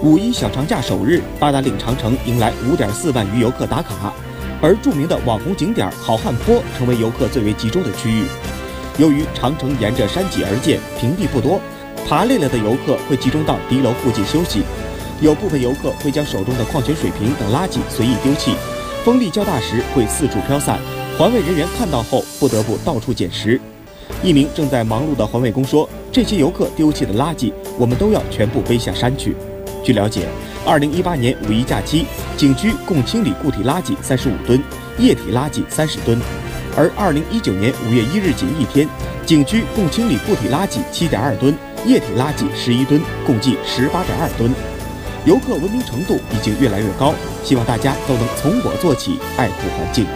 五一小长假首日，八达岭长城迎来五点四万余游客打卡，而著名的网红景点好汉坡成为游客最为集中的区域。由于长城沿着山脊而建，平地不多，爬累了的游客会集中到敌楼附近休息。有部分游客会将手中的矿泉水瓶等垃圾随意丢弃，风力较大时会四处飘散，环卫人员看到后不得不到处捡拾。一名正在忙碌的环卫工说：“这些游客丢弃的垃圾，我们都要全部背下山去。”据了解，2018年五一假期，景区共清理固体垃圾35吨，液体垃圾30吨；而2019年5月1日仅一天，景区共清理固体垃圾7.2吨，液体垃圾11吨，共计18.2吨。游客文明程度已经越来越高，希望大家都能从我做起，爱护环境。